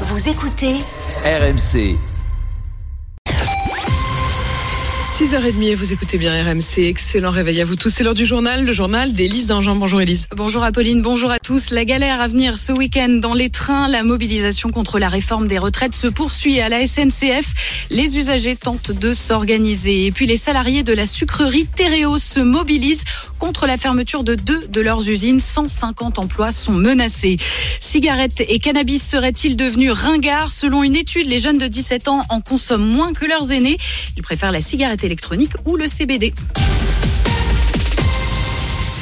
Vous écoutez RMC. 6h30 et vous écoutez bien RMC. Excellent réveil à vous tous. C'est l'heure du journal, le journal d'Élise Dangean. Bonjour Élise. Bonjour Apolline, bonjour à tous. La galère à venir ce week-end dans les trains. La mobilisation contre la réforme des retraites se poursuit à la SNCF. Les usagers tentent de s'organiser. Et puis les salariés de la sucrerie Théréos se mobilisent contre la fermeture de deux de leurs usines. 150 emplois sont menacés. Cigarettes et cannabis seraient-ils devenus ringards? Selon une étude, les jeunes de 17 ans en consomment moins que leurs aînés. Ils préfèrent la cigarette électronique ou le CBD.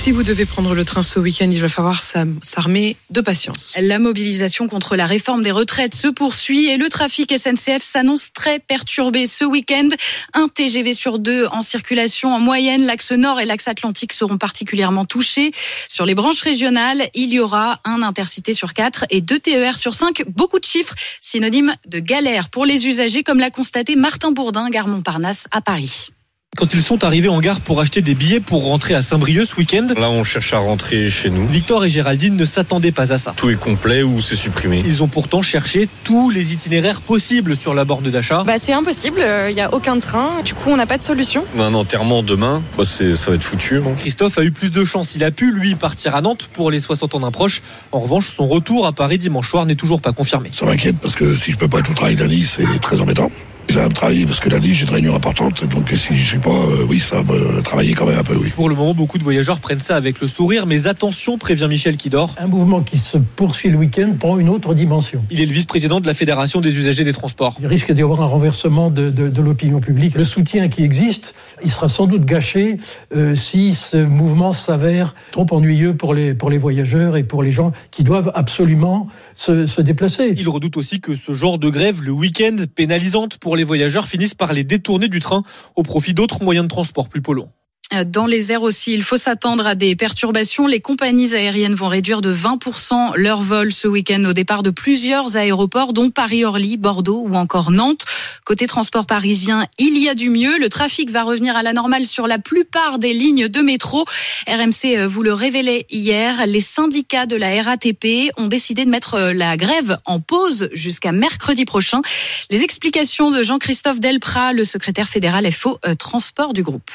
Si vous devez prendre le train ce week-end, il va falloir s'armer de patience. La mobilisation contre la réforme des retraites se poursuit et le trafic SNCF s'annonce très perturbé ce week-end. Un TGV sur deux en circulation en moyenne. L'axe nord et l'axe atlantique seront particulièrement touchés. Sur les branches régionales, il y aura un intercité sur quatre et deux TER sur cinq. Beaucoup de chiffres, synonyme de galère pour les usagers, comme l'a constaté Martin Bourdin, gare Montparnasse à Paris quand ils sont arrivés en gare pour acheter des billets pour rentrer à Saint-Brieuc ce week-end. Là, on cherche à rentrer chez nous. Victor et Géraldine ne s'attendaient pas à ça. Tout est complet ou c'est supprimé? Ils ont pourtant cherché tous les itinéraires possibles sur la borne d'achat. Bah, c'est impossible, il euh, n'y a aucun train. Du coup, on n'a pas de solution. On a un enterrement demain. Bah, ça va être foutu. Christophe a eu plus de chance. Il a pu, lui, partir à Nantes pour les 60 ans d'un proche. En revanche, son retour à Paris dimanche soir n'est toujours pas confirmé. Ça m'inquiète parce que si je peux pas être au travail lundi, c'est très embêtant ça va me travailler parce que lundi j'ai une réunion importante donc si je sais pas euh, oui ça va me travailler quand même un peu oui. Pour le moment beaucoup de voyageurs prennent ça avec le sourire mais attention prévient Michel Kidor. Un mouvement qui se poursuit le week-end prend une autre dimension. Il est le vice-président de la Fédération des usagers des transports. Il risque d'y avoir un renversement de, de, l'opinion publique. Le soutien qui existe, il sera sans doute gâché euh, si ce mouvement s'avère trop ennuyeux pour les, pour les voyageurs et pour les gens qui doivent absolument se, se déplacer. Il redoute aussi que ce genre de grève le week-end pénalisante pour les voyageurs finissent par les détourner du train au profit d'autres moyens de transport plus polluants. Dans les airs aussi, il faut s'attendre à des perturbations. Les compagnies aériennes vont réduire de 20% leurs vols ce week-end au départ de plusieurs aéroports, dont Paris-Orly, Bordeaux ou encore Nantes. Côté transport parisien, il y a du mieux. Le trafic va revenir à la normale sur la plupart des lignes de métro. RMC euh, vous le révélait hier. Les syndicats de la RATP ont décidé de mettre euh, la grève en pause jusqu'à mercredi prochain. Les explications de Jean-Christophe Delprat, le secrétaire fédéral FO euh, Transport du groupe.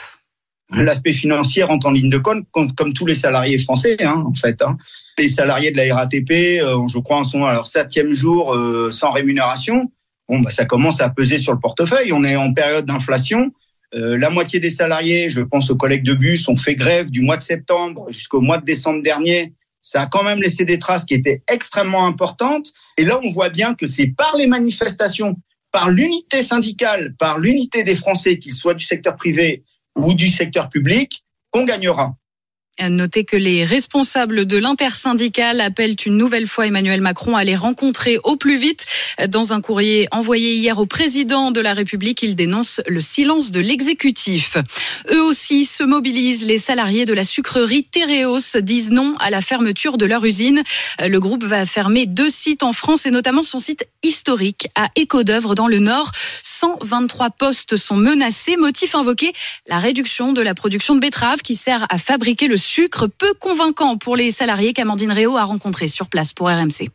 L'aspect financier rentre en ligne de compte, comme tous les salariés français, hein, en fait. Hein. Les salariés de la RATP, euh, je crois, sont à leur septième jour euh, sans rémunération. Bon, bah, ça commence à peser sur le portefeuille. On est en période d'inflation. Euh, la moitié des salariés, je pense aux collègues de bus, ont fait grève du mois de septembre jusqu'au mois de décembre dernier. Ça a quand même laissé des traces qui étaient extrêmement importantes. Et là, on voit bien que c'est par les manifestations, par l'unité syndicale, par l'unité des Français, qu'ils soient du secteur privé ou du secteur public, on gagnera. Notez que les responsables de l'intersyndicale appellent une nouvelle fois Emmanuel Macron à les rencontrer au plus vite. Dans un courrier envoyé hier au président de la République, il dénonce le silence de l'exécutif. Eux aussi se mobilisent. Les salariés de la sucrerie Théréos disent non à la fermeture de leur usine. Le groupe va fermer deux sites en France et notamment son site historique à Écodœuvre dans le Nord. 123 postes sont menacés. Motif invoqué, la réduction de la production de betteraves qui sert à fabriquer le sucre peu convaincant pour les salariés qu'Amandine Réau a rencontrés sur place pour RMC.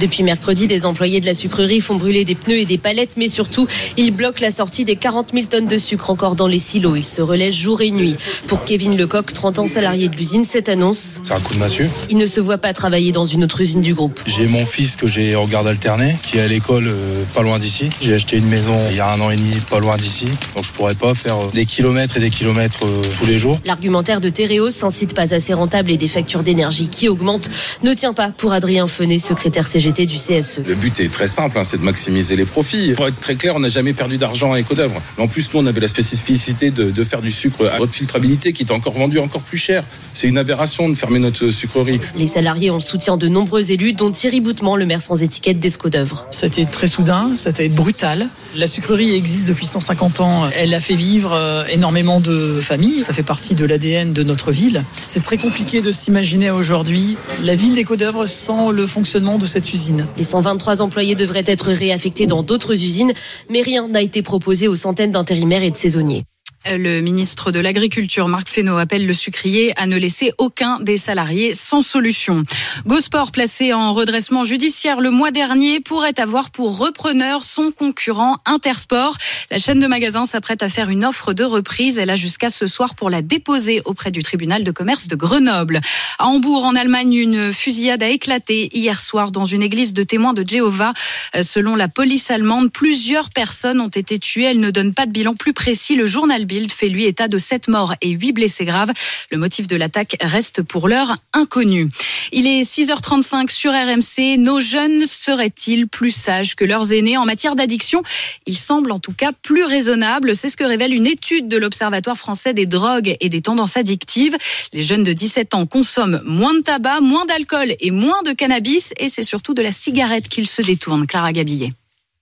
Depuis mercredi, des employés de la sucrerie font brûler des pneus et des palettes, mais surtout, ils bloquent la sortie des 40 000 tonnes de sucre encore dans les silos. Ils se relaient jour et nuit. Pour Kevin Lecoq, 30 ans salarié de l'usine, cette annonce. C'est un coup de massue. Il ne se voit pas travailler dans une autre usine du groupe. J'ai mon fils que j'ai en garde alternée, qui est à l'école euh, pas loin d'ici. J'ai acheté une maison il y a un an et demi, pas loin d'ici. Donc je pourrais pas faire euh, des kilomètres et des kilomètres euh, tous les jours. L'argumentaire de Théréos, un site pas assez rentable et des factures d'énergie qui augmentent, ne tient pas pour Adrien Fenet, secrétaire CGT du CSE. Le but est très simple, hein, c'est de maximiser les profits. Pour être très clair, on n'a jamais perdu d'argent à Ecodœuvre. Mais en plus, nous, on avait la spécificité de, faire du sucre à haute filtrabilité qui est encore vendu encore plus cher. C'est une aberration de fermer notre sucrerie. Les salariés ont le soutien de nombreux élus, dont Thierry Boutement, le maire sans étiquette d'Escodœuvre. C'était très soudain, c'était brutal. La sucrerie existe depuis 150 ans. Elle a fait vivre euh, énormément de familles. Ça fait partie de l'ADN de notre ville. C'est très compliqué de s'imaginer aujourd'hui la ville d'Escodœuvre sans le fonctionnement de cette usine. Les 123 employés devraient être réaffectés dans d'autres usines, mais rien n'a été proposé aux centaines d'intérimaires et de saisonniers. Le ministre de l'Agriculture, Marc Fesneau, appelle le sucrier à ne laisser aucun des salariés sans solution. Gosport, placé en redressement judiciaire le mois dernier, pourrait avoir pour repreneur son concurrent Intersport. La chaîne de magasins s'apprête à faire une offre de reprise. Elle a jusqu'à ce soir pour la déposer auprès du tribunal de commerce de Grenoble. À Hambourg, en Allemagne, une fusillade a éclaté hier soir dans une église de témoins de Jéhovah. Selon la police allemande, plusieurs personnes ont été tuées. Elle ne donne pas de bilan plus précis. Le journal fait lui état de sept morts et huit blessés graves. Le motif de l'attaque reste pour l'heure inconnu. Il est 6h35 sur RMC. Nos jeunes seraient-ils plus sages que leurs aînés en matière d'addiction? Ils semblent en tout cas plus raisonnables. C'est ce que révèle une étude de l'Observatoire français des drogues et des tendances addictives. Les jeunes de 17 ans consomment moins de tabac, moins d'alcool et moins de cannabis. Et c'est surtout de la cigarette qu'ils se détournent. Clara Gabillet.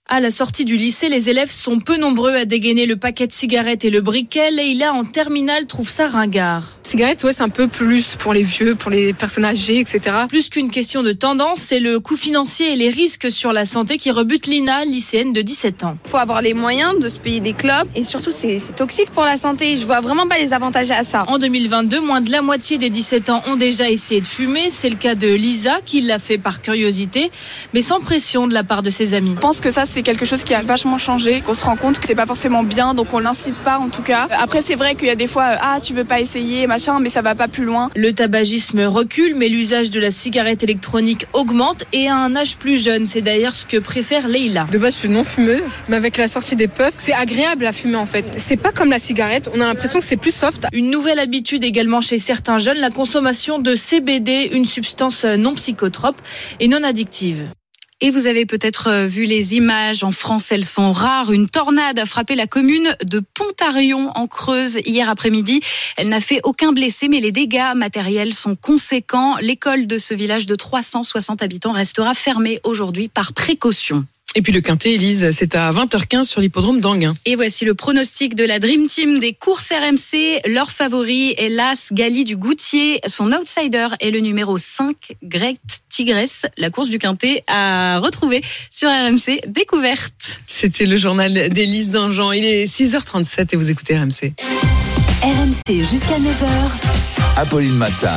À la sortie du lycée, les élèves sont peu nombreux à dégainer le paquet de cigarettes et le briquet. Leïla, en terminale, trouve ça ringard. Cigarette, ouais, c'est un peu plus pour les vieux, pour les personnes âgées, etc. Plus qu'une question de tendance, c'est le coût financier et les risques sur la santé qui rebutent Lina, lycéenne de 17 ans. Il faut avoir les moyens de se payer des clubs et surtout, c'est toxique pour la santé. Je vois vraiment pas les avantages à ça. En 2022, moins de la moitié des 17 ans ont déjà essayé de fumer. C'est le cas de Lisa, qui l'a fait par curiosité, mais sans pression de la part de ses amis. Je pense que ça, c'est quelque chose qui a vachement changé, qu'on se rend compte que c'est pas forcément bien, donc on l'incite pas en tout cas. Après, c'est vrai qu'il y a des fois, ah, tu veux pas essayer, machin, mais ça va pas plus loin. Le tabagisme recule, mais l'usage de la cigarette électronique augmente et à un âge plus jeune. C'est d'ailleurs ce que préfère Leila. De base, je suis non fumeuse, mais avec la sortie des puffs, c'est agréable à fumer en fait. C'est pas comme la cigarette, on a l'impression que c'est plus soft. Une nouvelle habitude également chez certains jeunes, la consommation de CBD, une substance non psychotrope et non addictive. Et vous avez peut-être euh, vu les images. En France, elles sont rares. Une tornade a frappé la commune de Pontarion en Creuse hier après-midi. Elle n'a fait aucun blessé, mais les dégâts matériels sont conséquents. L'école de ce village de 360 habitants restera fermée aujourd'hui par précaution. Et puis le quintet, Elise, c'est à 20h15 sur l'hippodrome d'Anguin. Et voici le pronostic de la Dream Team des courses RMC. Leur favori est l'As Gali du Goutier. Son outsider est le numéro 5, Great Tigresse. La course du quintet à retrouver sur RMC Découverte. C'était le journal d'Élise Dangean. Il est 6h37 et vous écoutez RMC. RMC jusqu'à 9h. Apolline Matin.